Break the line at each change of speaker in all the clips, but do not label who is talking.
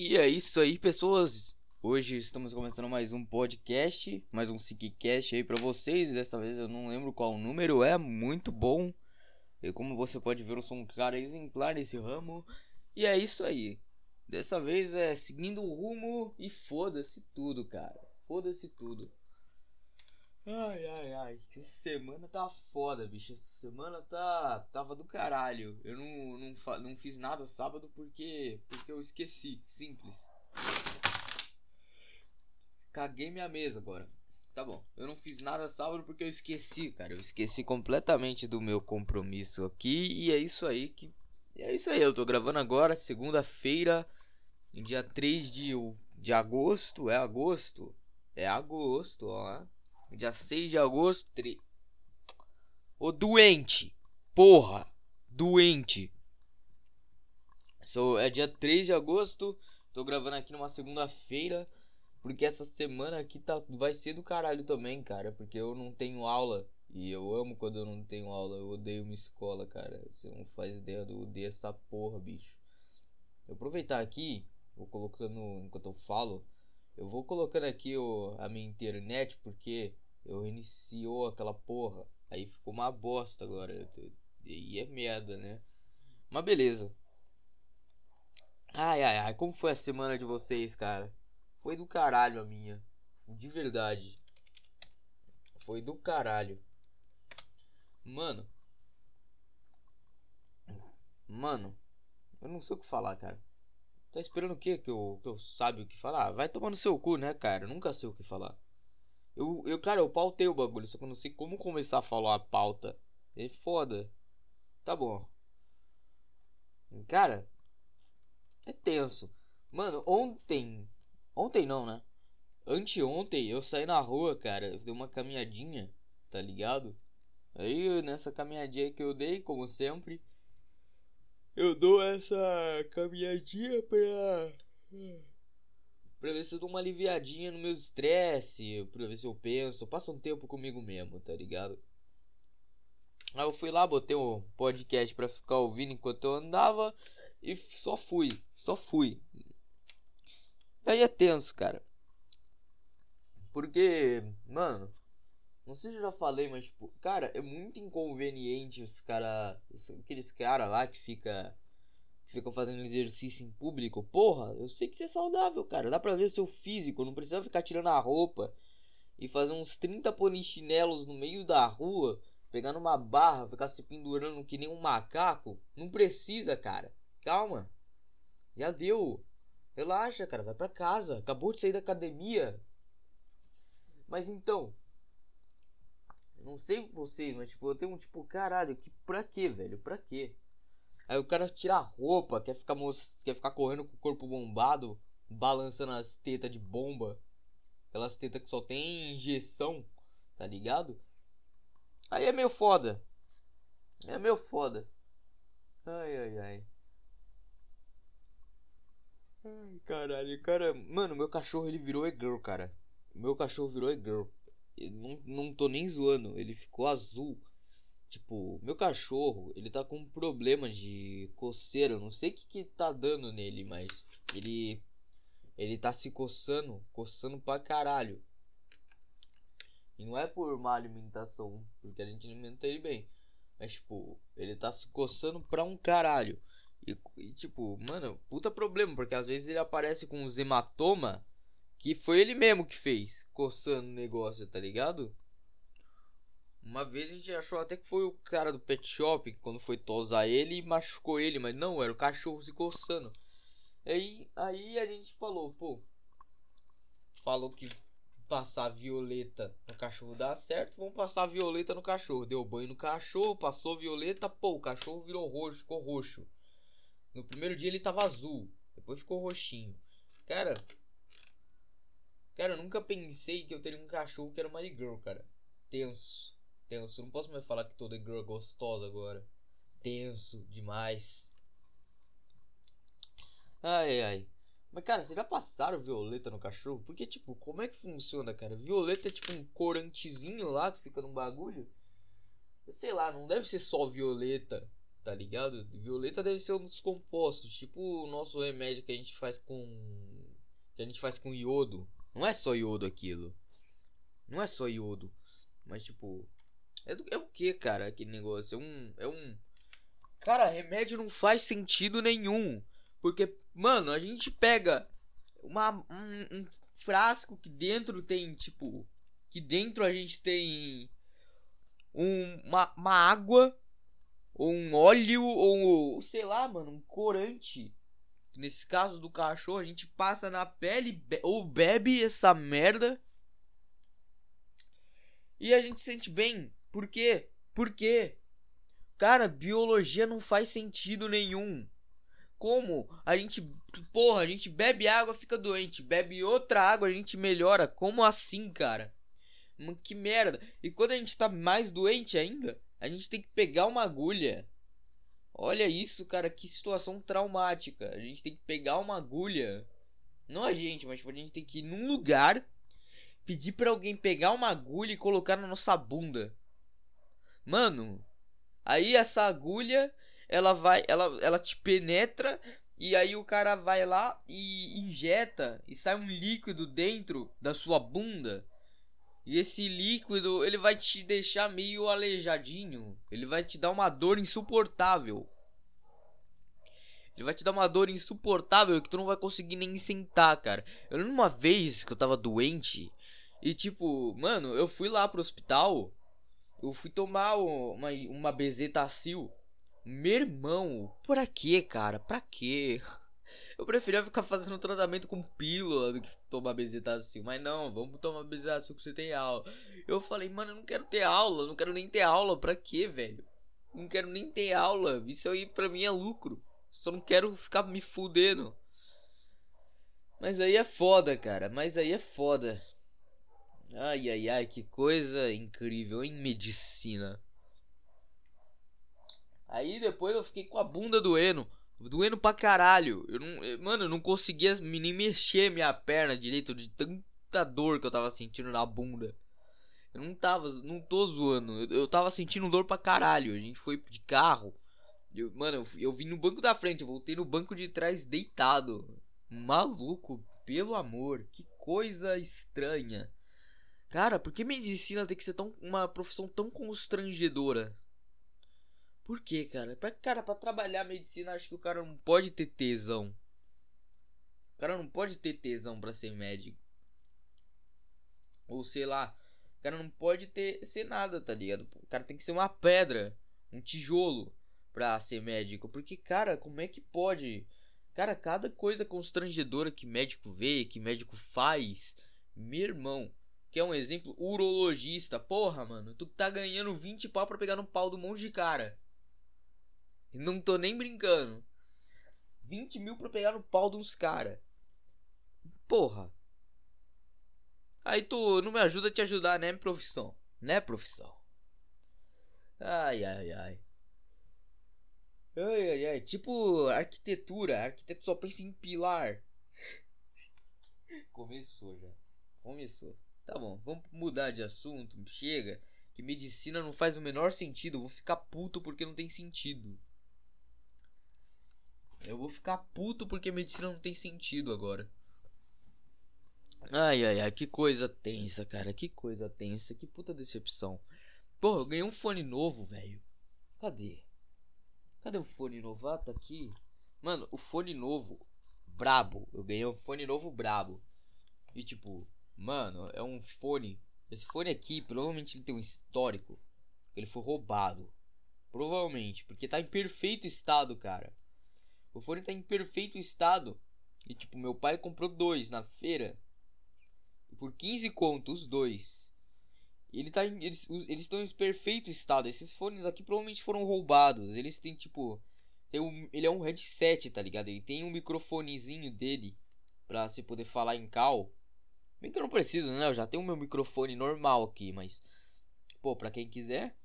E é isso aí, pessoas. Hoje estamos começando mais um podcast, mais um Sickcast aí para vocês. Dessa vez eu não lembro qual número é, muito bom. E como você pode ver, eu sou um cara exemplar nesse ramo. E é isso aí. Dessa vez é seguindo o rumo e foda-se tudo, cara. Foda-se tudo. Ai, ai, ai. Essa semana tá foda, bicho. Essa semana tá. Tava do caralho. Eu não, não, não fiz nada sábado porque. Porque eu esqueci. Simples. Caguei minha mesa agora. Tá bom. Eu não fiz nada sábado porque eu esqueci, cara. Eu esqueci completamente do meu compromisso aqui. E é isso aí que. É isso aí. Eu tô gravando agora, segunda-feira, dia 3 de, de agosto. É agosto? É agosto, ó. Dia 6 de agosto. Tre... Ô doente! Porra! Doente! So, é dia 3 de agosto. Tô gravando aqui numa segunda-feira. Porque essa semana aqui tá, vai ser do caralho também, cara. Porque eu não tenho aula. E eu amo quando eu não tenho aula. Eu odeio uma escola, cara. Você não faz ideia, eu odeio essa porra, bicho. Eu aproveitar aqui, vou colocando enquanto eu falo. Eu vou colocando aqui o, a minha internet porque eu iniciou aquela porra. Aí ficou uma bosta agora. E é merda, né? Mas beleza. Ai, ai, ai. Como foi a semana de vocês, cara? Foi do caralho a minha. De verdade. Foi do caralho. Mano. Mano. Eu não sei o que falar, cara. Tá esperando o quê? Que eu, que eu sabe o que falar? Vai tomar no seu cu, né, cara? Eu nunca sei o que falar. Eu, eu, cara, eu pautei o bagulho, só que eu não sei como começar a falar a pauta. É foda. Tá bom. Cara, é tenso. Mano, ontem. Ontem não, né? Anteontem eu saí na rua, cara. Eu dei uma caminhadinha, tá ligado? Aí nessa caminhadinha que eu dei, como sempre, eu dou essa caminhadinha pra. Pra ver se eu dou uma aliviadinha no meu estresse, pra ver se eu penso, passa um tempo comigo mesmo, tá ligado? Aí eu fui lá, botei um podcast pra ficar ouvindo enquanto eu andava e só fui, só fui. Aí é tenso, cara. Porque, mano, não sei se eu já falei, mas, tipo, cara, é muito inconveniente os cara. Aqueles cara lá que fica. Que ficam fazendo exercício em público. Porra, eu sei que você é saudável, cara. Dá pra ver seu físico. Não precisa ficar tirando a roupa e fazer uns 30 polichinelos no meio da rua. Pegar numa barra, ficar se pendurando que nem um macaco. Não precisa, cara. Calma. Já deu. Relaxa, cara. Vai pra casa. Acabou de sair da academia. Mas então, não sei vocês, mas tipo, eu tenho um tipo, caralho, que pra quê, velho? Pra quê? Aí o cara tira a roupa, quer ficar, quer ficar correndo com o corpo bombado, balançando as tetas de bomba. Aquelas tetas que só tem injeção, tá ligado? Aí é meio foda. É meio foda. Ai, ai, ai. Ai, caralho, cara. Mano, meu cachorro ele virou e-girl, cara. Meu cachorro virou e-girl não, não tô nem zoando, ele ficou azul. Tipo, meu cachorro, ele tá com um problema de coceira. Não sei o que, que tá dando nele, mas ele. Ele tá se coçando, coçando pra caralho. E não é por má alimentação, porque a gente alimenta ele bem. Mas, tipo, ele tá se coçando pra um caralho. E, e tipo, mano, puta problema, porque às vezes ele aparece com uns hematoma que foi ele mesmo que fez, coçando o negócio, tá ligado? Uma vez a gente achou até que foi o cara do pet shop quando foi tosar ele machucou ele, mas não, era o cachorro se coçando. Aí, aí a gente falou, pô, falou que passar violeta no cachorro dá certo, vamos passar violeta no cachorro. Deu banho no cachorro, passou violeta, pô, o cachorro virou roxo, ficou roxo. No primeiro dia ele tava azul, depois ficou roxinho. Cara, Cara, eu nunca pensei que eu teria um cachorro que era uma girl, cara. Tenso. Tenso. Não posso mais falar que toda girl é gostosa agora. Tenso demais. Ai, ai. Mas, cara, vocês já passaram violeta no cachorro? Porque, tipo, como é que funciona, cara? Violeta é tipo um corantezinho lá que fica num bagulho. Sei lá, não deve ser só violeta. tá ligado? Violeta deve ser um dos compostos, tipo o nosso remédio que a gente faz com que a gente faz com iodo. Não é só iodo aquilo. Não é só iodo, mas tipo é, do, é o que, cara, aquele negócio? É um é um Cara, remédio não faz sentido nenhum, porque mano, a gente pega uma um, um frasco que dentro tem tipo que dentro a gente tem um, uma, uma água ou um óleo, ou sei lá, mano, um corante. Nesse caso do cachorro, a gente passa na pele be ou bebe essa merda. E a gente sente bem. Por quê? Por quê? Cara, biologia não faz sentido nenhum. Como a gente, porra, a gente bebe água, fica doente, bebe outra água, a gente melhora. Como assim, cara? Que merda. E quando a gente tá mais doente ainda, a gente tem que pegar uma agulha. Olha isso, cara, que situação traumática. A gente tem que pegar uma agulha. Não a gente, mas tipo, a gente tem que ir num lugar, pedir para alguém pegar uma agulha e colocar na nossa bunda. Mano, aí essa agulha, ela vai, ela, ela te penetra e aí o cara vai lá e injeta e sai um líquido dentro da sua bunda. E esse líquido, ele vai te deixar meio aleijadinho. Ele vai te dar uma dor insuportável. Ele vai te dar uma dor insuportável que tu não vai conseguir nem sentar, cara. Eu lembro uma vez que eu tava doente. E tipo, mano, eu fui lá pro hospital. Eu fui tomar uma, uma bezetacil. Meu irmão, pra quê, cara? Pra quê? Eu preferia ficar fazendo tratamento com pílula do que tomar bezetacil. Mas não, vamos tomar bezetacil que você tem aula. Eu falei, mano, eu não quero ter aula. Não quero nem ter aula. Pra quê, velho? Não quero nem ter aula. Isso aí pra mim é lucro. Só não quero ficar me fudendo. Mas aí é foda, cara. Mas aí é foda. Ai, ai, ai, que coisa incrível em medicina. Aí depois eu fiquei com a bunda doendo. Doendo pra caralho. Eu não, mano, eu não conseguia nem mexer minha perna direito de tanta dor que eu tava sentindo na bunda. Eu não tava, não tô zoando. Eu, eu tava sentindo dor pra caralho. A gente foi de carro. Eu, mano, eu, eu vim no banco da frente, eu voltei no banco de trás deitado. Maluco, pelo amor, que coisa estranha. Cara, por que medicina tem que ser tão uma profissão tão constrangedora? Por quê, cara? Pra, cara, pra trabalhar medicina, acho que o cara não pode ter tesão. O cara não pode ter tesão pra ser médico. Ou sei lá, o cara não pode ter ser nada, tá ligado? O cara tem que ser uma pedra, um tijolo pra ser médico. Porque, cara, como é que pode? Cara, cada coisa constrangedora que médico vê, que médico faz, meu irmão. Que é um exemplo, urologista. Porra, mano, tu tá ganhando 20 pau pra pegar no pau do monte de cara. Não tô nem brincando. 20 mil pra pegar no pau de uns cara. Porra. Aí tu não me ajuda a te ajudar, né, profissão? Né, profissão? Ai, ai, ai. Ai, ai, ai. Tipo arquitetura. Arquiteto só pensa em pilar. Começou já. Começou. Tá bom, vamos mudar de assunto. Chega. Que medicina não faz o menor sentido. vou ficar puto porque não tem sentido. Eu vou ficar puto porque medicina não tem sentido agora. Ai, ai, ai, que coisa tensa, cara. Que coisa tensa. Que puta decepção. Porra, eu ganhei um fone novo, velho. Cadê? Cadê o fone novo? Ah, tá aqui. Mano, o fone novo, brabo. Eu ganhei um fone novo brabo. E tipo, mano, é um fone. Esse fone aqui, provavelmente ele tem um histórico. Ele foi roubado. Provavelmente, porque tá em perfeito estado, cara. O fone tá em perfeito estado. E tipo, meu pai comprou dois na feira. Por 15 contos, os dois. Ele tá em, eles, eles estão em perfeito estado. Esses fones aqui provavelmente foram roubados. Eles têm tipo. Tem um, ele é um headset, tá ligado? Ele tem um microfonezinho dele. Pra se poder falar em cal. Bem que eu não preciso, né? Eu já tenho o meu microfone normal aqui, mas. Pô, pra quem quiser.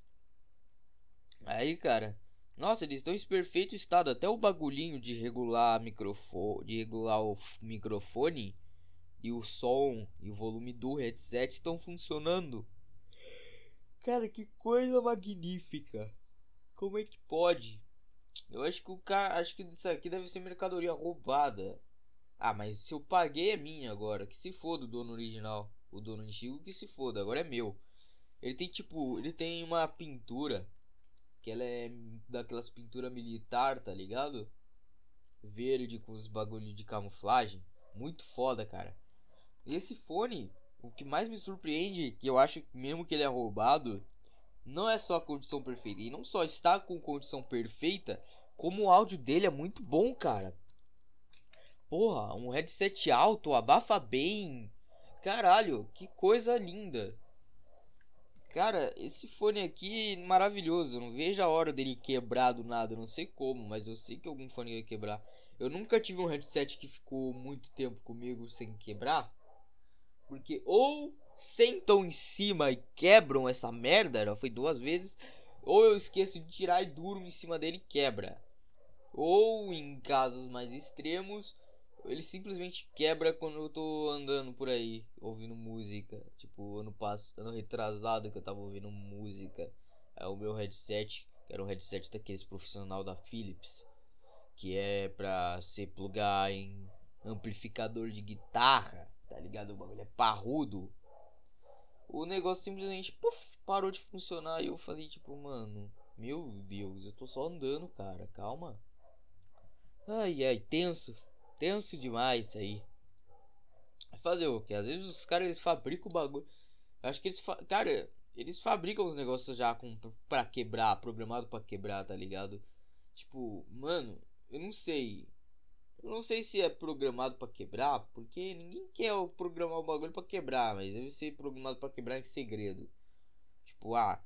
Aí, cara. Nossa, eles estão em perfeito estado. Até o bagulhinho de regular de regular o microfone e o som e o volume do headset estão funcionando. Cara, que coisa magnífica. Como é que pode? Eu acho que o cara. Acho que isso aqui deve ser mercadoria roubada. Ah, mas se eu paguei é minha agora. Que se foda o dono original. O dono antigo que se foda, agora é meu. Ele tem tipo. Ele tem uma pintura. Que ela é daquelas pintura militar, tá ligado? Verde com os bagulho de camuflagem. Muito foda, cara. E esse fone, o que mais me surpreende, que eu acho mesmo que ele é roubado, não é só a condição perfeita. E não só está com condição perfeita, como o áudio dele é muito bom, cara. Porra, um headset alto, abafa bem. Caralho, que coisa linda. Cara, esse fone aqui maravilhoso. Eu não vejo a hora dele quebrar do nada. Não sei como, mas eu sei que algum fone vai quebrar. Eu nunca tive um headset que ficou muito tempo comigo sem quebrar. Porque ou sentam em cima e quebram essa merda, já foi duas vezes, ou eu esqueço de tirar e durmo em cima dele e quebra. Ou em casos mais extremos, ele simplesmente quebra quando eu tô andando por aí, ouvindo música. Tipo, ano passado, ano retrasado que eu tava ouvindo música. É o meu headset, que era um headset daqueles profissional da Philips, que é pra se plugar em amplificador de guitarra, tá ligado? O bagulho é parrudo o negócio simplesmente puff, parou de funcionar e eu falei tipo, mano, meu Deus, eu tô só andando, cara, calma. Ai ai, tenso, tenso demais isso aí. Fazer o que? Às vezes os caras eles fabricam o bagulho. Acho que eles, fa... cara, eles fabricam os negócios já com para quebrar, programado para quebrar, tá ligado? Tipo, mano, eu não sei. Eu não sei se é programado para quebrar, porque ninguém quer programar o bagulho para quebrar, mas deve ser programado para quebrar em segredo. Tipo, ah,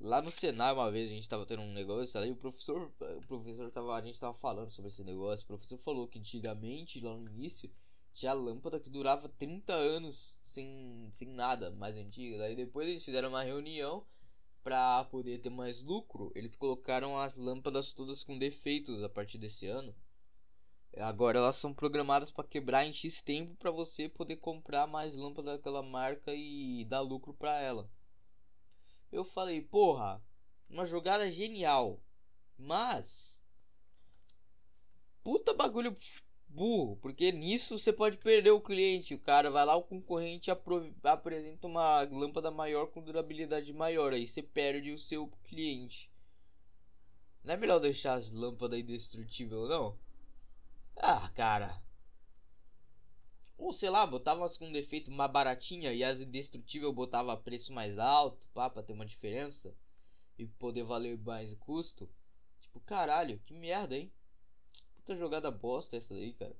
lá no Senai uma vez a gente tava tendo um negócio, aí o professor, o professor tava, a gente tava falando sobre esse negócio, o professor falou que antigamente, lá no início, tinha lâmpada que durava 30 anos sem, sem nada, mais antiga. Daí depois eles fizeram uma reunião para poder ter mais lucro, eles colocaram as lâmpadas todas com defeitos a partir desse ano. Agora elas são programadas para quebrar em X tempo para você poder comprar mais lâmpada daquela marca e dar lucro para ela. Eu falei, porra, uma jogada genial. Mas puta bagulho burro, porque nisso você pode perder o cliente. O cara vai lá, o concorrente apresenta uma lâmpada maior com durabilidade maior, aí você perde o seu cliente. Não é melhor deixar as lâmpadas indestrutíveis, não? Ah, cara. Ou sei lá, botava as com defeito mais baratinha e as indestrutíveis botava preço mais alto, pá, pra ter uma diferença e poder valer mais o custo. Tipo, caralho, que merda, hein? Puta jogada bosta essa daí, cara.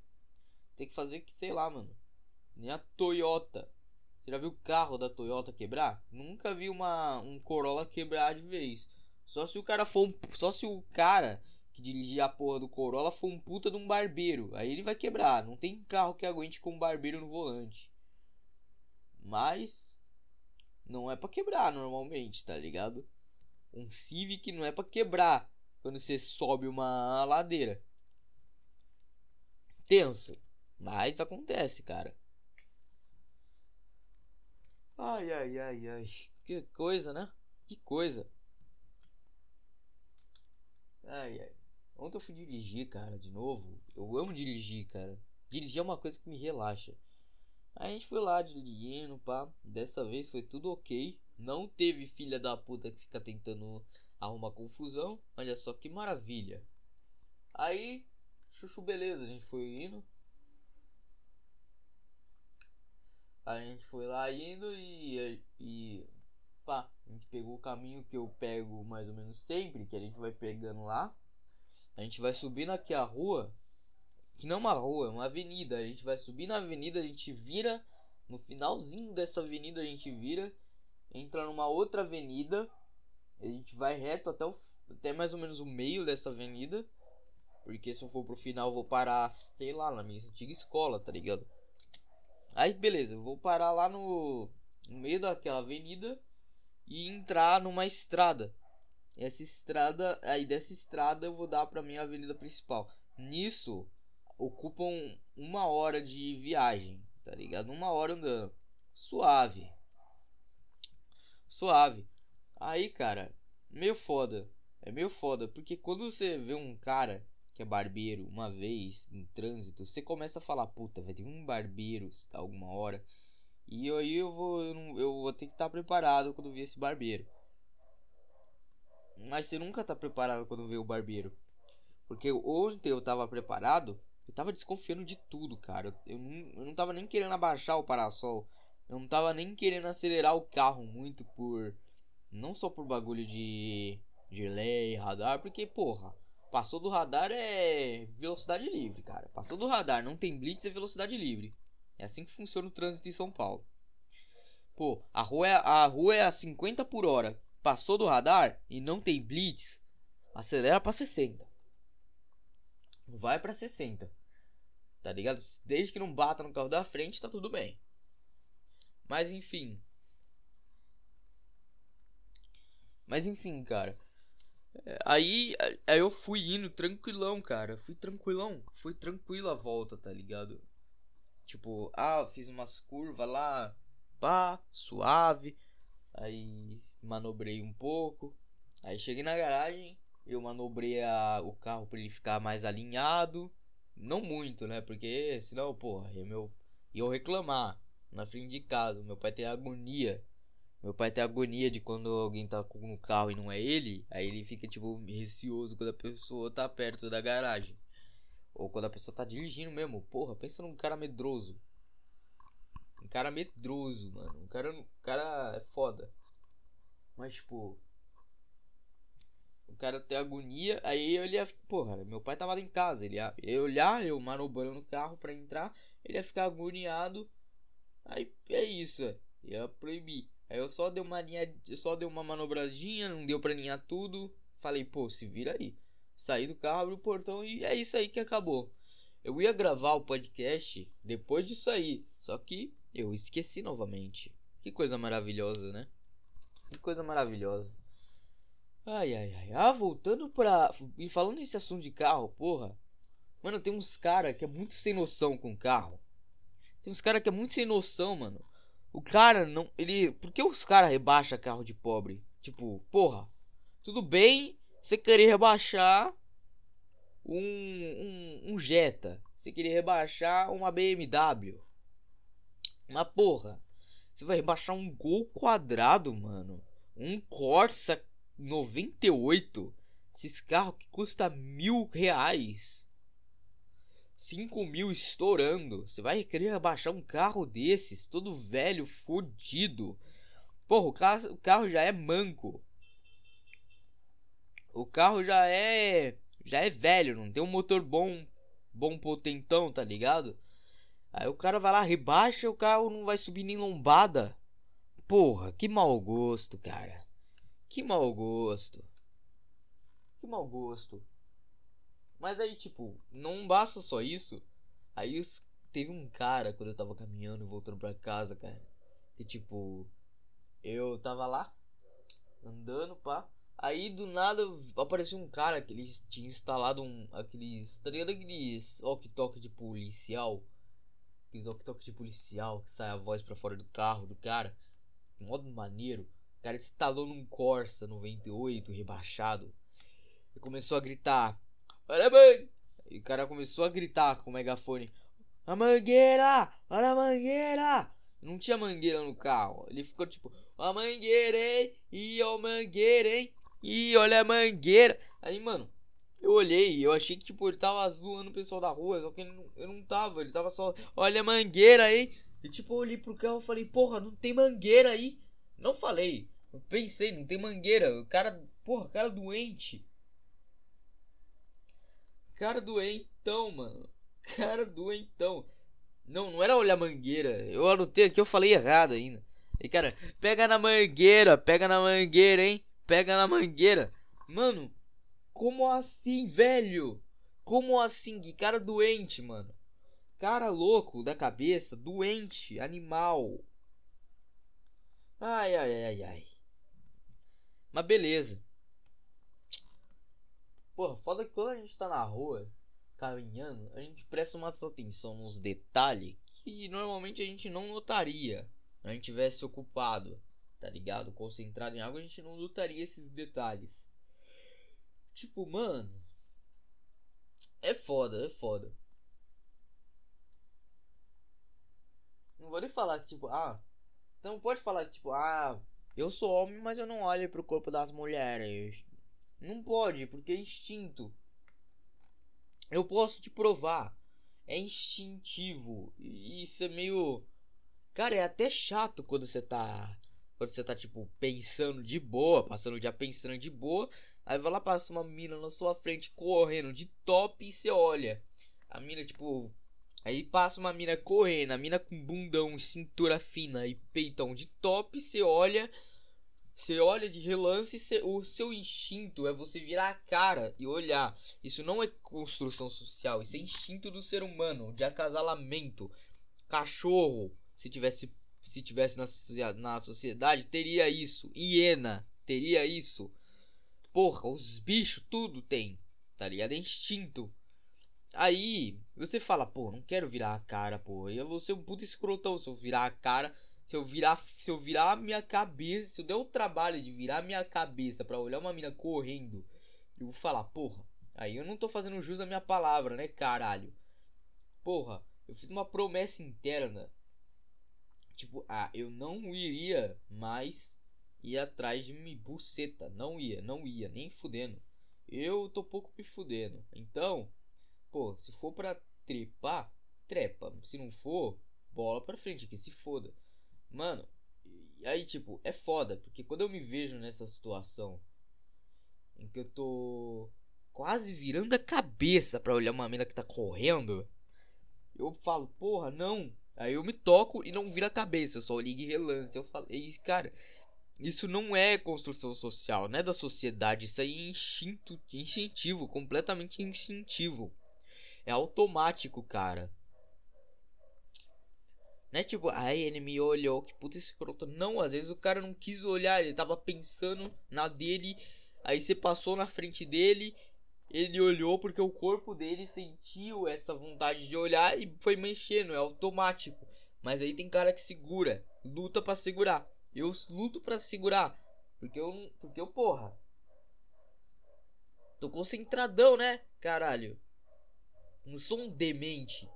Tem que fazer que, sei lá, mano. Nem a Toyota. Você já viu o carro da Toyota quebrar? Nunca vi uma um Corolla quebrar de vez. Só se o cara for um, só se o cara que dirigir a porra do Corolla foi um puta de um barbeiro. Aí ele vai quebrar. Não tem carro que aguente com um barbeiro no volante. Mas não é para quebrar normalmente, tá ligado? Um Civic não é para quebrar quando você sobe uma ladeira. Tenso, mas acontece, cara. Ai, ai, ai, ai. Que coisa, né? Que coisa. Ai, ai. Ontem eu fui dirigir, cara, de novo. Eu amo dirigir, cara. Dirigir é uma coisa que me relaxa. A gente foi lá dirigindo, pá. Dessa vez foi tudo ok. Não teve filha da puta que fica tentando arrumar confusão. Olha só que maravilha. Aí, chuchu, beleza. A gente foi indo. A gente foi lá indo e, e pá, a gente pegou o caminho que eu pego mais ou menos sempre, que a gente vai pegando lá. A gente vai subindo aqui a rua, que não é uma rua, é uma avenida. A gente vai subir na avenida, a gente vira no finalzinho dessa avenida a gente vira, entra numa outra avenida, a gente vai reto até o, até mais ou menos o meio dessa avenida. Porque se eu for pro final, eu vou parar, sei lá, na minha antiga escola, tá ligado? Aí, beleza, eu vou parar lá no, no meio daquela avenida e entrar numa estrada. Essa estrada, aí dessa estrada eu vou dar para minha avenida principal. Nisso ocupam uma hora de viagem, tá ligado? Uma hora andando. Suave. Suave. Aí, cara, meio foda. É meio foda, porque quando você vê um cara que é barbeiro uma vez no trânsito, você começa a falar, puta, vai ter um barbeiro alguma hora. E aí eu vou, eu vou ter que estar preparado quando ver esse barbeiro. Mas você nunca tá preparado quando vê o barbeiro. Porque ontem eu tava preparado, eu tava desconfiando de tudo, cara. Eu não, eu não tava nem querendo abaixar o parasol. Eu não tava nem querendo acelerar o carro muito por. Não só por bagulho de. de lei, radar, porque, porra, passou do radar é velocidade livre, cara. Passou do radar, não tem blitz, é velocidade livre. É assim que funciona o trânsito em São Paulo. Pô, a rua é, a rua é a 50 por hora. Passou do radar e não tem blitz, acelera para 60. Vai para 60. Tá ligado? Desde que não bata no carro da frente, tá tudo bem. Mas enfim. Mas enfim, cara. É, aí, aí eu fui indo tranquilão, cara. Fui tranquilão. Fui tranquilo a volta, tá ligado? Tipo, ah, fiz umas curvas lá. Pá, suave. Aí manobrei um pouco. Aí cheguei na garagem. Eu manobrei a, o carro para ele ficar mais alinhado. Não muito, né? Porque senão, porra, eu, meu, eu reclamar na frente de casa. Meu pai tem agonia. Meu pai tem agonia de quando alguém tá com o carro e não é ele. Aí ele fica, tipo, receoso quando a pessoa tá perto da garagem. Ou quando a pessoa tá dirigindo mesmo. Porra, pensa num cara medroso. Cara medroso, mano. Um cara, um cara é foda. Mas, tipo. O cara tem agonia. Aí eu ia. Porra, meu pai tava lá em casa. Ele ia, ia olhar, eu manobrando o carro pra entrar. Ele ia ficar agoniado. Aí é isso. Ia proibir. Aí eu só dei uma linha, só dei uma manobradinha, não deu pra alinhar tudo. Falei, pô, se vira aí. Saí do carro, abri o portão e é isso aí que acabou. Eu ia gravar o podcast depois disso aí, só que eu esqueci novamente. Que coisa maravilhosa, né? Que coisa maravilhosa. Ai, ai, ai. Ah, voltando pra. E falando nesse assunto de carro, porra. Mano, tem uns cara que é muito sem noção com carro. Tem uns cara que é muito sem noção, mano. O cara não. Ele. Por que os caras rebaixam carro de pobre? Tipo, porra. Tudo bem você querer rebaixar um, um, um Jetta. Você querer rebaixar uma BMW. Mas porra. Você vai rebaixar um Gol quadrado, mano. Um Corsa 98. Esses carros que custa mil reais. 5 mil estourando. Você vai querer abaixar um carro desses, todo velho, fodido. Porra, o carro, o carro já é manco. O carro já é. Já é velho, não tem um motor bom, bom potentão, tá ligado? Aí o cara vai lá, rebaixa, o carro não vai subir nem lombada. Porra, que mau gosto, cara. Que mau gosto. Que mau gosto. Mas aí, tipo, não basta só isso. Aí teve um cara quando eu tava caminhando, voltando pra casa, cara. Que tipo, eu tava lá, andando, pá. Aí do nada apareceu um cara que eles tinha instalado um. aqueles. Tá ligado aqueles ok-tok de policial? Aqueles ok-tok de policial que sai a voz pra fora do carro do cara. Modo maneiro. O cara instalou num Corsa 98 rebaixado. E começou a gritar. Olha mangueira! E o cara começou a gritar com o megafone: A mangueira! Olha a mangueira! Não tinha mangueira no carro. Ele ficou tipo: A mangueira, hein? E a mangueira, hein? E olha a mangueira. Aí, mano, eu olhei eu achei que tipo ele tava zoando o pessoal da rua. Só que ele não, eu não tava. Ele tava só: Olha a mangueira, hein? E tipo, eu olhei pro carro e falei: Porra, não tem mangueira aí. Não falei. Eu pensei, não tem mangueira. O cara, porra, cara doente. Cara doentão, mano. Cara doentão. Não, não era olhar mangueira. Eu anotei aqui, eu falei errado ainda. E cara, pega na mangueira, pega na mangueira, hein? Pega na mangueira. Mano, como assim, velho? Como assim? Que cara doente, mano. Cara louco da cabeça, doente, animal. Ai, ai, ai, ai. Mas beleza. Porra, foda que quando a gente tá na rua, caminhando, a gente presta mais atenção nos detalhes que normalmente a gente não notaria. A gente tivesse ocupado, tá ligado? Concentrado em algo, a gente não notaria esses detalhes. Tipo, mano. É foda, é foda. Não vou nem falar que, tipo, ah. Não pode falar que, tipo, ah. Eu sou homem, mas eu não olho pro corpo das mulheres. Não pode, porque é instinto. Eu posso te provar. É instintivo. E isso é meio. Cara, é até chato quando você tá. Quando você tá, tipo, pensando de boa, passando o dia pensando de boa. Aí vai lá, passa uma mina na sua frente correndo de top e você olha. A mina, tipo. Aí passa uma mina correndo, a mina com bundão, cintura fina e peitão de top, você olha. Você olha de relance, cê, o seu instinto é você virar a cara e olhar. Isso não é construção social, isso é instinto do ser humano, de acasalamento. Cachorro, se tivesse, se tivesse na, na sociedade, teria isso. Hiena, teria isso. Porra, os bichos tudo tem, tá ligado? É instinto. Aí, você fala, pô, não quero virar a cara, pô. Eu vou ser um puto escrotão se eu virar a cara se eu virar, se eu virar a minha cabeça, se eu der o trabalho de virar a minha cabeça para olhar uma mina correndo, eu vou falar, porra, aí eu não tô fazendo jus à minha palavra, né, caralho? Porra, eu fiz uma promessa interna. Tipo, ah, eu não iria mais ir atrás de me buceta. Não ia, não ia, nem fudendo. Eu tô pouco me fudendo. Então, pô, se for pra trepar, trepa. Se não for, bola pra frente, que se foda. Mano, e aí, tipo, é foda, porque quando eu me vejo nessa situação em que eu tô quase virando a cabeça para olhar uma mina que tá correndo, eu falo, porra, não. Aí eu me toco e não vira a cabeça, eu só ligo e relance. Eu falei, cara, isso não é construção social, não é da sociedade, isso aí é instinto, instintivo, completamente instintivo. É automático, cara. Né? Tipo, aí ele me olhou, que puta escroto. Não, às vezes o cara não quis olhar, ele tava pensando na dele. Aí você passou na frente dele, ele olhou porque o corpo dele sentiu essa vontade de olhar e foi mexendo, é automático. Mas aí tem cara que segura, luta para segurar. Eu luto para segurar, porque eu, porque eu porra. Tô concentradão, né? Caralho. Não sou um demente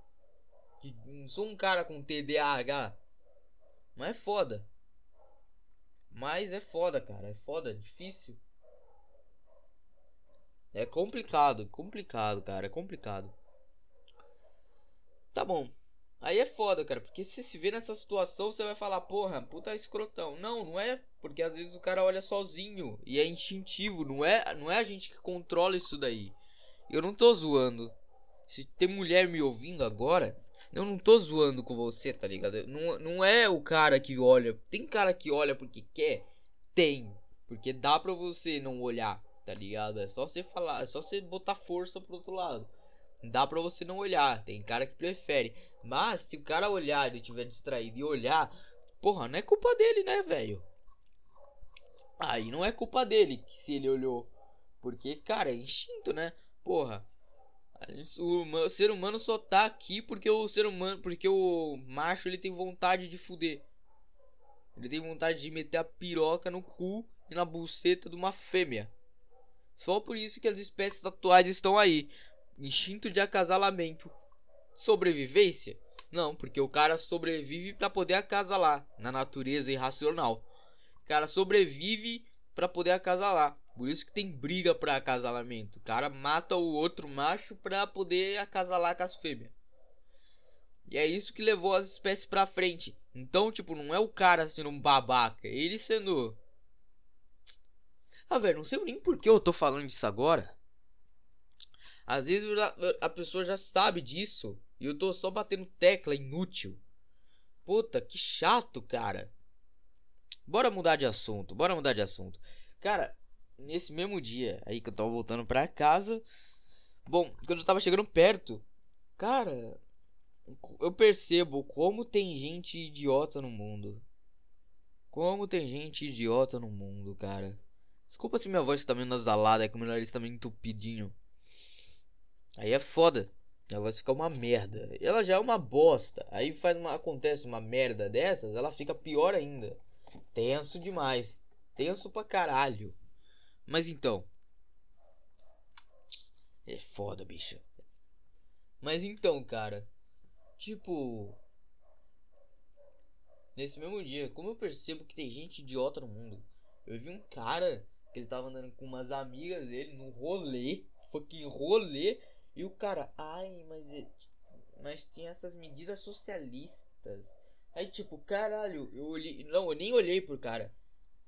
não sou um cara com TDAH. Mas é foda. Mas é foda, cara. É foda, é difícil. É complicado, complicado, cara. É complicado. Tá bom. Aí é foda, cara. Porque se se vê nessa situação, você vai falar, porra, puta escrotão. Não, não é. Porque às vezes o cara olha sozinho. E é instintivo. Não é, não é a gente que controla isso daí. Eu não tô zoando. Se tem mulher me ouvindo agora, eu não tô zoando com você, tá ligado? Não, não é o cara que olha. Tem cara que olha porque quer? Tem. Porque dá pra você não olhar, tá ligado? É só você falar, é só você botar força pro outro lado. Dá pra você não olhar. Tem cara que prefere. Mas se o cara olhar e tiver distraído e olhar, porra, não é culpa dele, né, velho? Aí não é culpa dele se ele olhou. Porque, cara, é instinto, né? Porra, o ser humano só tá aqui porque o ser humano, porque o macho ele tem vontade de fuder. Ele tem vontade de meter a piroca no cu e na buceta de uma fêmea. Só por isso que as espécies atuais estão aí. Instinto de acasalamento. Sobrevivência? Não, porque o cara sobrevive para poder acasalar na natureza irracional. O cara sobrevive para poder acasalar. Por isso que tem briga pra acasalamento. O cara mata o outro macho pra poder acasalar com as fêmeas. E é isso que levou as espécies pra frente. Então, tipo, não é o cara sendo um babaca. É ele sendo. Ah, velho, não sei nem por que eu tô falando disso agora. Às vezes a pessoa já sabe disso. E eu tô só batendo tecla inútil. Puta, que chato, cara. Bora mudar de assunto. Bora mudar de assunto. Cara, nesse mesmo dia aí que eu tava voltando pra casa. Bom, quando eu tava chegando perto, cara, eu percebo como tem gente idiota no mundo. Como tem gente idiota no mundo, cara. Desculpa se minha voz tá meio nasalada, é que o meu nariz tá meio entupidinho. Aí é foda. A voz fica uma merda. Ela já é uma bosta. Aí faz uma, acontece uma merda dessas, ela fica pior ainda. Tenso demais. Tenso pra caralho. Mas então. É foda, bicho. Mas então, cara. Tipo. Nesse mesmo dia, como eu percebo que tem gente idiota no mundo. Eu vi um cara que ele tava andando com umas amigas dele no rolê. Fucking rolê. E o cara, ai, mas. É, mas tinha essas medidas socialistas. Aí, tipo, caralho, eu olhei. Não, eu nem olhei pro cara.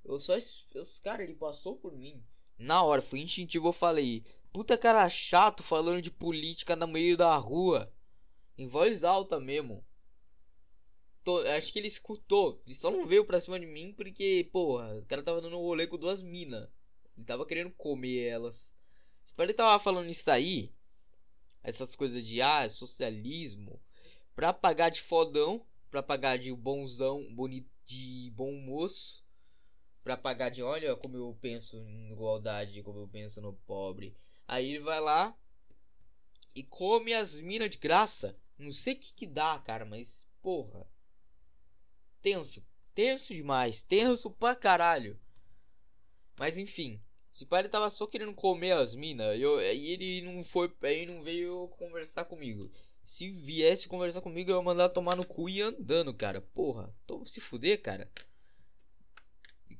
Eu só. Esse cara, ele passou por mim. Na hora, foi instintivo, eu falei. Puta cara chato falando de política no meio da rua. Em voz alta mesmo. Tô, acho que ele escutou. E só não veio pra cima de mim porque, porra, o cara tava dando um rolê com duas minas. Ele tava querendo comer elas. Se ele tava falando isso aí, essas coisas de ah, socialismo, pra pagar de fodão, pra pagar de bonzão, bonito, de bom moço, pra pagar de olha como eu penso em igualdade, como eu penso no pobre. Aí ele vai lá e come as minas de graça. Não sei o que que dá, cara, mas porra. Tenso, tenso demais, tenso pra caralho. Mas enfim, esse pai ele tava só querendo comer as minas. Eu, aí ele não foi. Aí não veio conversar comigo. Se viesse conversar comigo, eu ia mandar tomar no cu e andando, cara. Porra, tô se fuder, cara.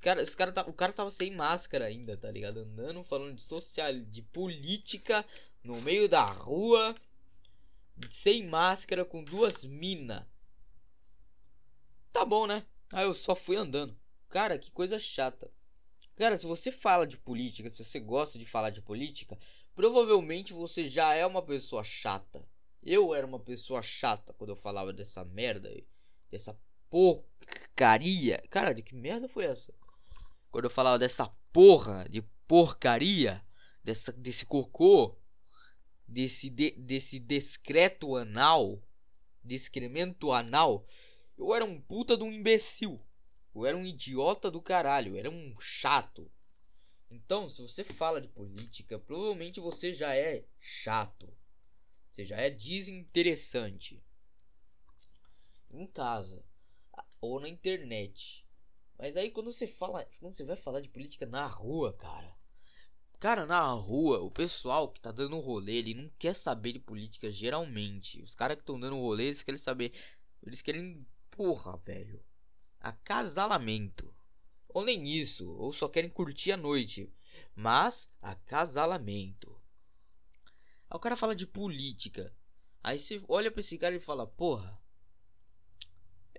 Cara, cara tá, o cara tava sem máscara ainda, tá ligado? Andando, falando de social, de política no meio da rua, sem máscara, com duas minas. Tá bom, né? Aí eu só fui andando. Cara, que coisa chata. Cara, se você fala de política, se você gosta de falar de política, provavelmente você já é uma pessoa chata. Eu era uma pessoa chata quando eu falava dessa merda aí. Dessa porcaria. Cara, de que merda foi essa? Quando eu falava dessa porra de porcaria, dessa, desse cocô, desse, de, desse discreto anal, descremento anal, eu era um puta de um imbecil. Eu era um idiota do caralho, era um chato. Então, se você fala de política, provavelmente você já é chato. Você já é desinteressante. Em casa ou na internet. Mas aí quando você fala, quando você vai falar de política na rua, cara. Cara, na rua, o pessoal que tá dando rolê, ele não quer saber de política geralmente. Os caras que estão dando rolê, eles querem saber, eles querem, porra, velho acasalamento. Ou nem isso, ou só querem curtir a noite. Mas acasalamento. Aí o cara fala de política. Aí você olha pra esse cara e fala: Porra,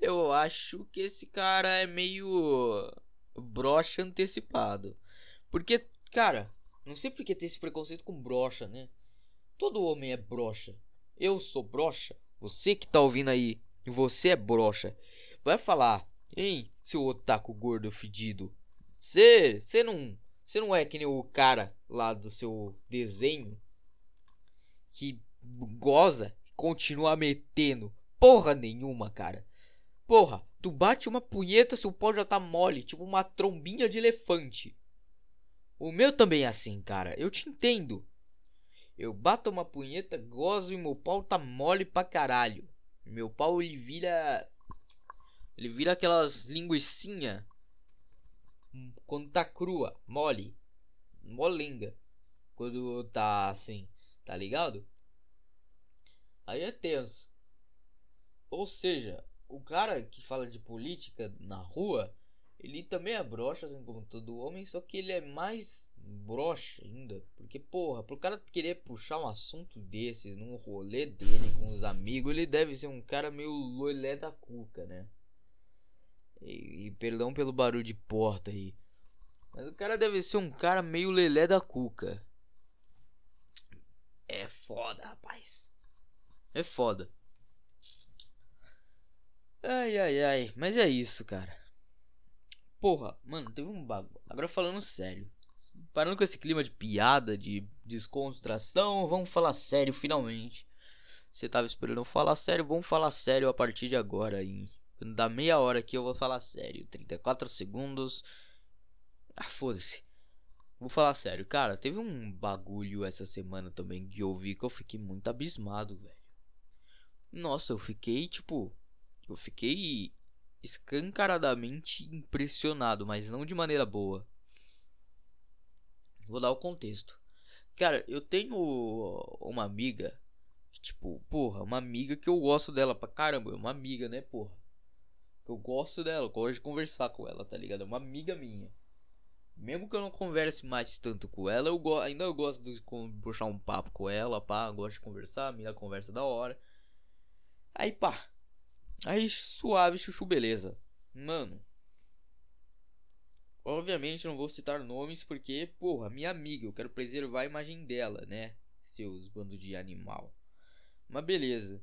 eu acho que esse cara é meio brocha antecipado. Porque, cara, não sei porque tem esse preconceito com brocha, né? Todo homem é brocha. Eu sou brocha. Você que tá ouvindo aí, você é brocha. Vai falar Hein, seu otaku gordo fedido. Você, você não, você não é que nem o cara lá do seu desenho que goza e continua metendo porra nenhuma, cara. Porra, tu bate uma punheta, seu pau já tá mole, tipo uma trombinha de elefante. O meu também é assim, cara. Eu te entendo. Eu bato uma punheta, gozo e meu pau tá mole pra caralho. Meu pau ele vira ele vira aquelas linguiçinha quando tá crua, mole, molenga. Quando tá assim, tá ligado? Aí é tenso. Ou seja, o cara que fala de política na rua, ele também é broxa, assim como todo homem, só que ele é mais broxa ainda. Porque, porra, pro cara querer puxar um assunto desses num rolê dele com os amigos, ele deve ser um cara meio loilé da cuca, né? E, e, perdão pelo barulho de porta aí. Mas o cara deve ser um cara meio lelé da cuca. É foda, rapaz. É foda. Ai, ai, ai. Mas é isso, cara. Porra, mano, teve um bagulho. Agora falando sério. Parando com esse clima de piada, de descontração, vamos falar sério finalmente. Você tava esperando falar sério, vamos falar sério a partir de agora, em quando dá meia hora aqui eu vou falar sério. 34 segundos. Ah, foda-se. Vou falar sério. Cara, teve um bagulho essa semana também que eu vi que eu fiquei muito abismado, velho. Nossa, eu fiquei tipo. Eu fiquei escancaradamente impressionado, mas não de maneira boa. Vou dar o contexto. Cara, eu tenho uma amiga. Tipo, porra, uma amiga que eu gosto dela pra caramba. Uma amiga, né, porra? Eu gosto dela, eu gosto de conversar com ela, tá ligado? É uma amiga minha. Mesmo que eu não converse mais tanto com ela, eu go ainda eu gosto de puxar um papo com ela, pá, gosto de conversar, a minha conversa da hora. Aí, pá. Aí, suave, chuchu, beleza. Mano. Obviamente não vou citar nomes porque, porra, minha amiga, eu quero preservar a imagem dela, né? Seus bandos de animal. Mas beleza.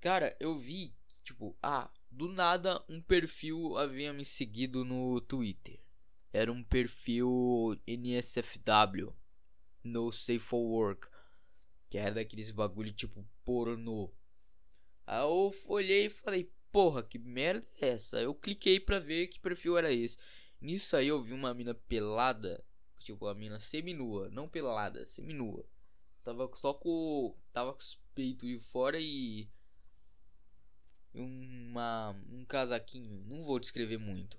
Cara, eu vi, tipo, ah, do nada um perfil havia me seguido no Twitter era um perfil NSFW, No Safe for Work, que era daqueles bagulho tipo pornô. Aí eu olhei e falei, porra, que merda é essa? Eu cliquei pra ver que perfil era esse. Nisso aí eu vi uma mina pelada, tipo, a mina seminua, não pelada, seminua. Tava só com. Tava com os peitos de fora e. Uma, um casaquinho. Não vou descrever muito.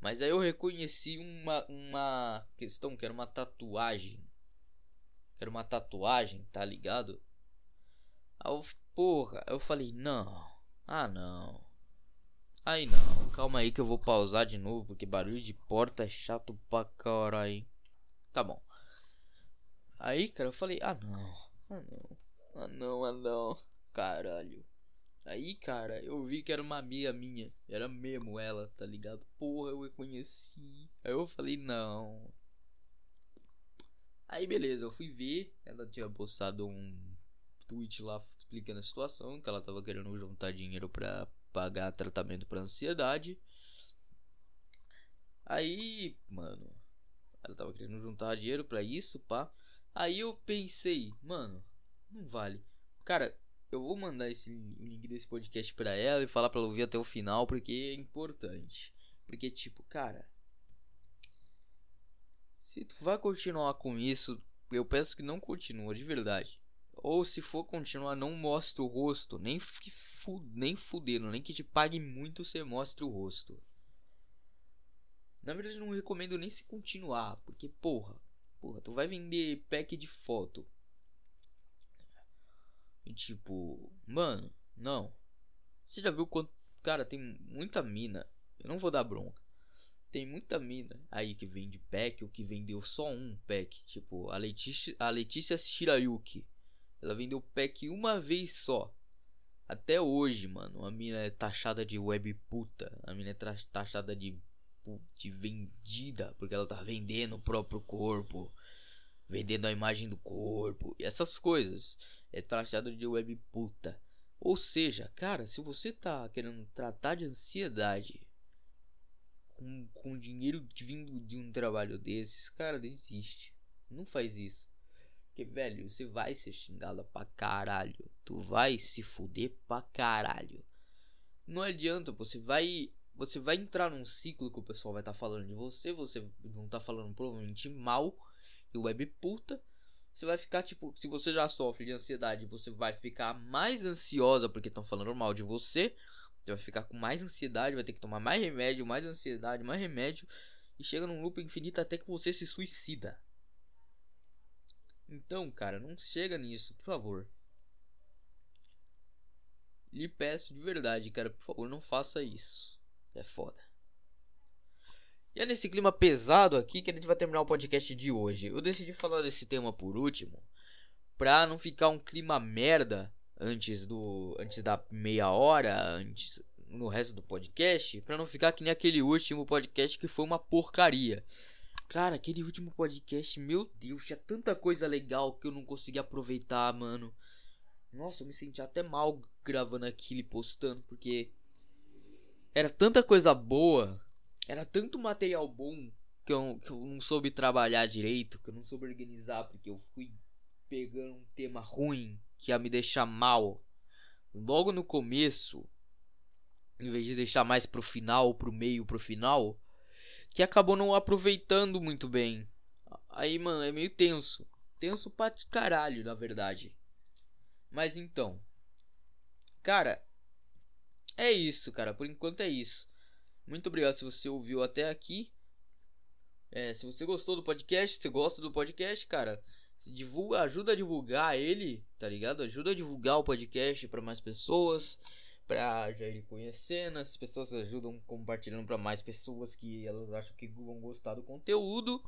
Mas aí eu reconheci uma, uma questão que era uma tatuagem. Que era uma tatuagem, tá ligado? Aí eu, porra, eu falei, não. Ah, não. Aí não, calma aí que eu vou pausar de novo, porque barulho de porta é chato pra caralho. Tá bom. Aí, cara, eu falei, ah não. Ah não. Ah não, ah não. Caralho. Aí, cara, eu vi que era uma amiga minha. Era mesmo ela, tá ligado? Porra, eu reconheci. Aí eu falei, não. Aí, beleza, eu fui ver. Ela tinha postado um tweet lá explicando a situação. Que ela tava querendo juntar dinheiro pra pagar tratamento pra ansiedade. Aí, mano. Ela tava querendo juntar dinheiro pra isso, pá. Aí eu pensei, mano, não vale. Cara, eu vou mandar esse link desse podcast para ela e falar para ela ouvir até o final porque é importante. Porque tipo, cara, se tu vai continuar com isso, eu peço que não continue de verdade. Ou se for continuar, não mostre o rosto, nem fu nem fudendo, nem que te pague muito você mostre o rosto. Na verdade, não recomendo nem se continuar, porque porra, porra, tu vai vender pack de foto. E tipo, mano, não. Você já viu quanto. Cara, tem muita mina. Eu não vou dar bronca. Tem muita mina aí que vende pack ou que vendeu só um pack. Tipo, a Letícia, a Letícia Shirayuki. Ela vendeu pack uma vez só. Até hoje, mano, a mina é taxada de web puta. A mina é taxada de, de vendida. Porque ela tá vendendo o próprio corpo. Vendendo a imagem do corpo. E essas coisas é taxado de web puta. Ou seja, cara, se você tá querendo tratar de ansiedade com, com dinheiro vindo de um trabalho desses, cara, desiste. Não faz isso. Porque, velho, você vai ser xingado pra caralho. Tu vai se fuder pra caralho. Não adianta, você vai. Você vai entrar num ciclo que o pessoal vai estar tá falando de você. Você não tá falando provavelmente mal. E web puta você vai ficar tipo, se você já sofre de ansiedade, você vai ficar mais ansiosa porque estão falando mal de você. Você vai ficar com mais ansiedade, vai ter que tomar mais remédio, mais ansiedade, mais remédio e chega num loop infinito até que você se suicida. Então, cara, não chega nisso, por favor. Lhe peço de verdade, cara, por favor, não faça isso. É foda. E é nesse clima pesado aqui que a gente vai terminar o podcast de hoje. Eu decidi falar desse tema por último, pra não ficar um clima merda antes do antes da meia hora, antes no resto do podcast, pra não ficar que nem aquele último podcast que foi uma porcaria. Cara, aquele último podcast, meu Deus, tinha tanta coisa legal que eu não consegui aproveitar, mano. Nossa, eu me senti até mal gravando aquilo e postando, porque era tanta coisa boa era tanto material bom que eu, que eu não soube trabalhar direito, que eu não soube organizar, porque eu fui pegando um tema ruim que ia me deixar mal logo no começo, em vez de deixar mais pro final, pro meio, pro final, que acabou não aproveitando muito bem. Aí, mano, é meio tenso. Tenso pra caralho, na verdade. Mas então. Cara, é isso, cara. Por enquanto é isso. Muito obrigado se você ouviu até aqui. É, se você gostou do podcast, se gosta do podcast, cara, divulga, ajuda a divulgar ele, tá ligado? Ajuda a divulgar o podcast para mais pessoas, pra já ir conhecendo. As pessoas ajudam compartilhando para mais pessoas que elas acham que vão gostar do conteúdo.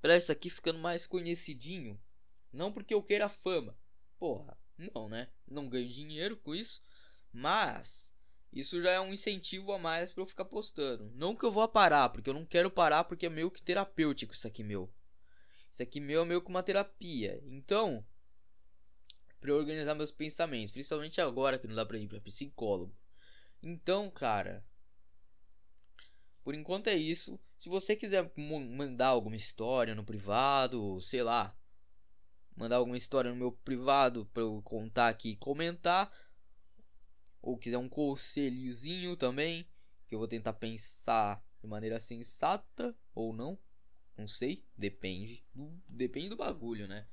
Pra isso aqui ficando mais conhecidinho. Não porque eu queira fama. Porra, não, né? Não ganho dinheiro com isso. Mas isso já é um incentivo a mais para eu ficar postando. Não que eu vou parar, porque eu não quero parar porque é meio que terapêutico isso aqui meu. Isso aqui meu é meio que uma terapia. Então, para organizar meus pensamentos, principalmente agora que não dá para ir para psicólogo. Então, cara, por enquanto é isso. Se você quiser mandar alguma história no privado, sei lá, mandar alguma história no meu privado para eu contar aqui e comentar, ou quiser um conselhozinho também, que eu vou tentar pensar de maneira sensata ou não, não sei, depende, do, depende do bagulho, né?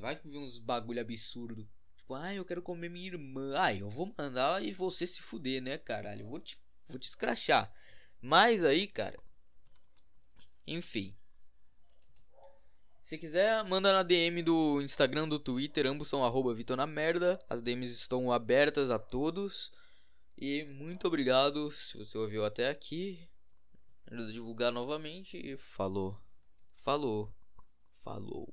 Vai que vem uns bagulho absurdo. Tipo, ah, eu quero comer minha irmã. Ah, eu vou mandar e você se fuder, né, caralho? Eu vou te, vou te escrachar. Mas aí, cara. Enfim. Se quiser, manda na DM do Instagram, do Twitter, ambos são arroba Vitor na merda. As DMs estão abertas a todos. E muito obrigado se você ouviu até aqui. Divulgar novamente e falou. Falou. Falou.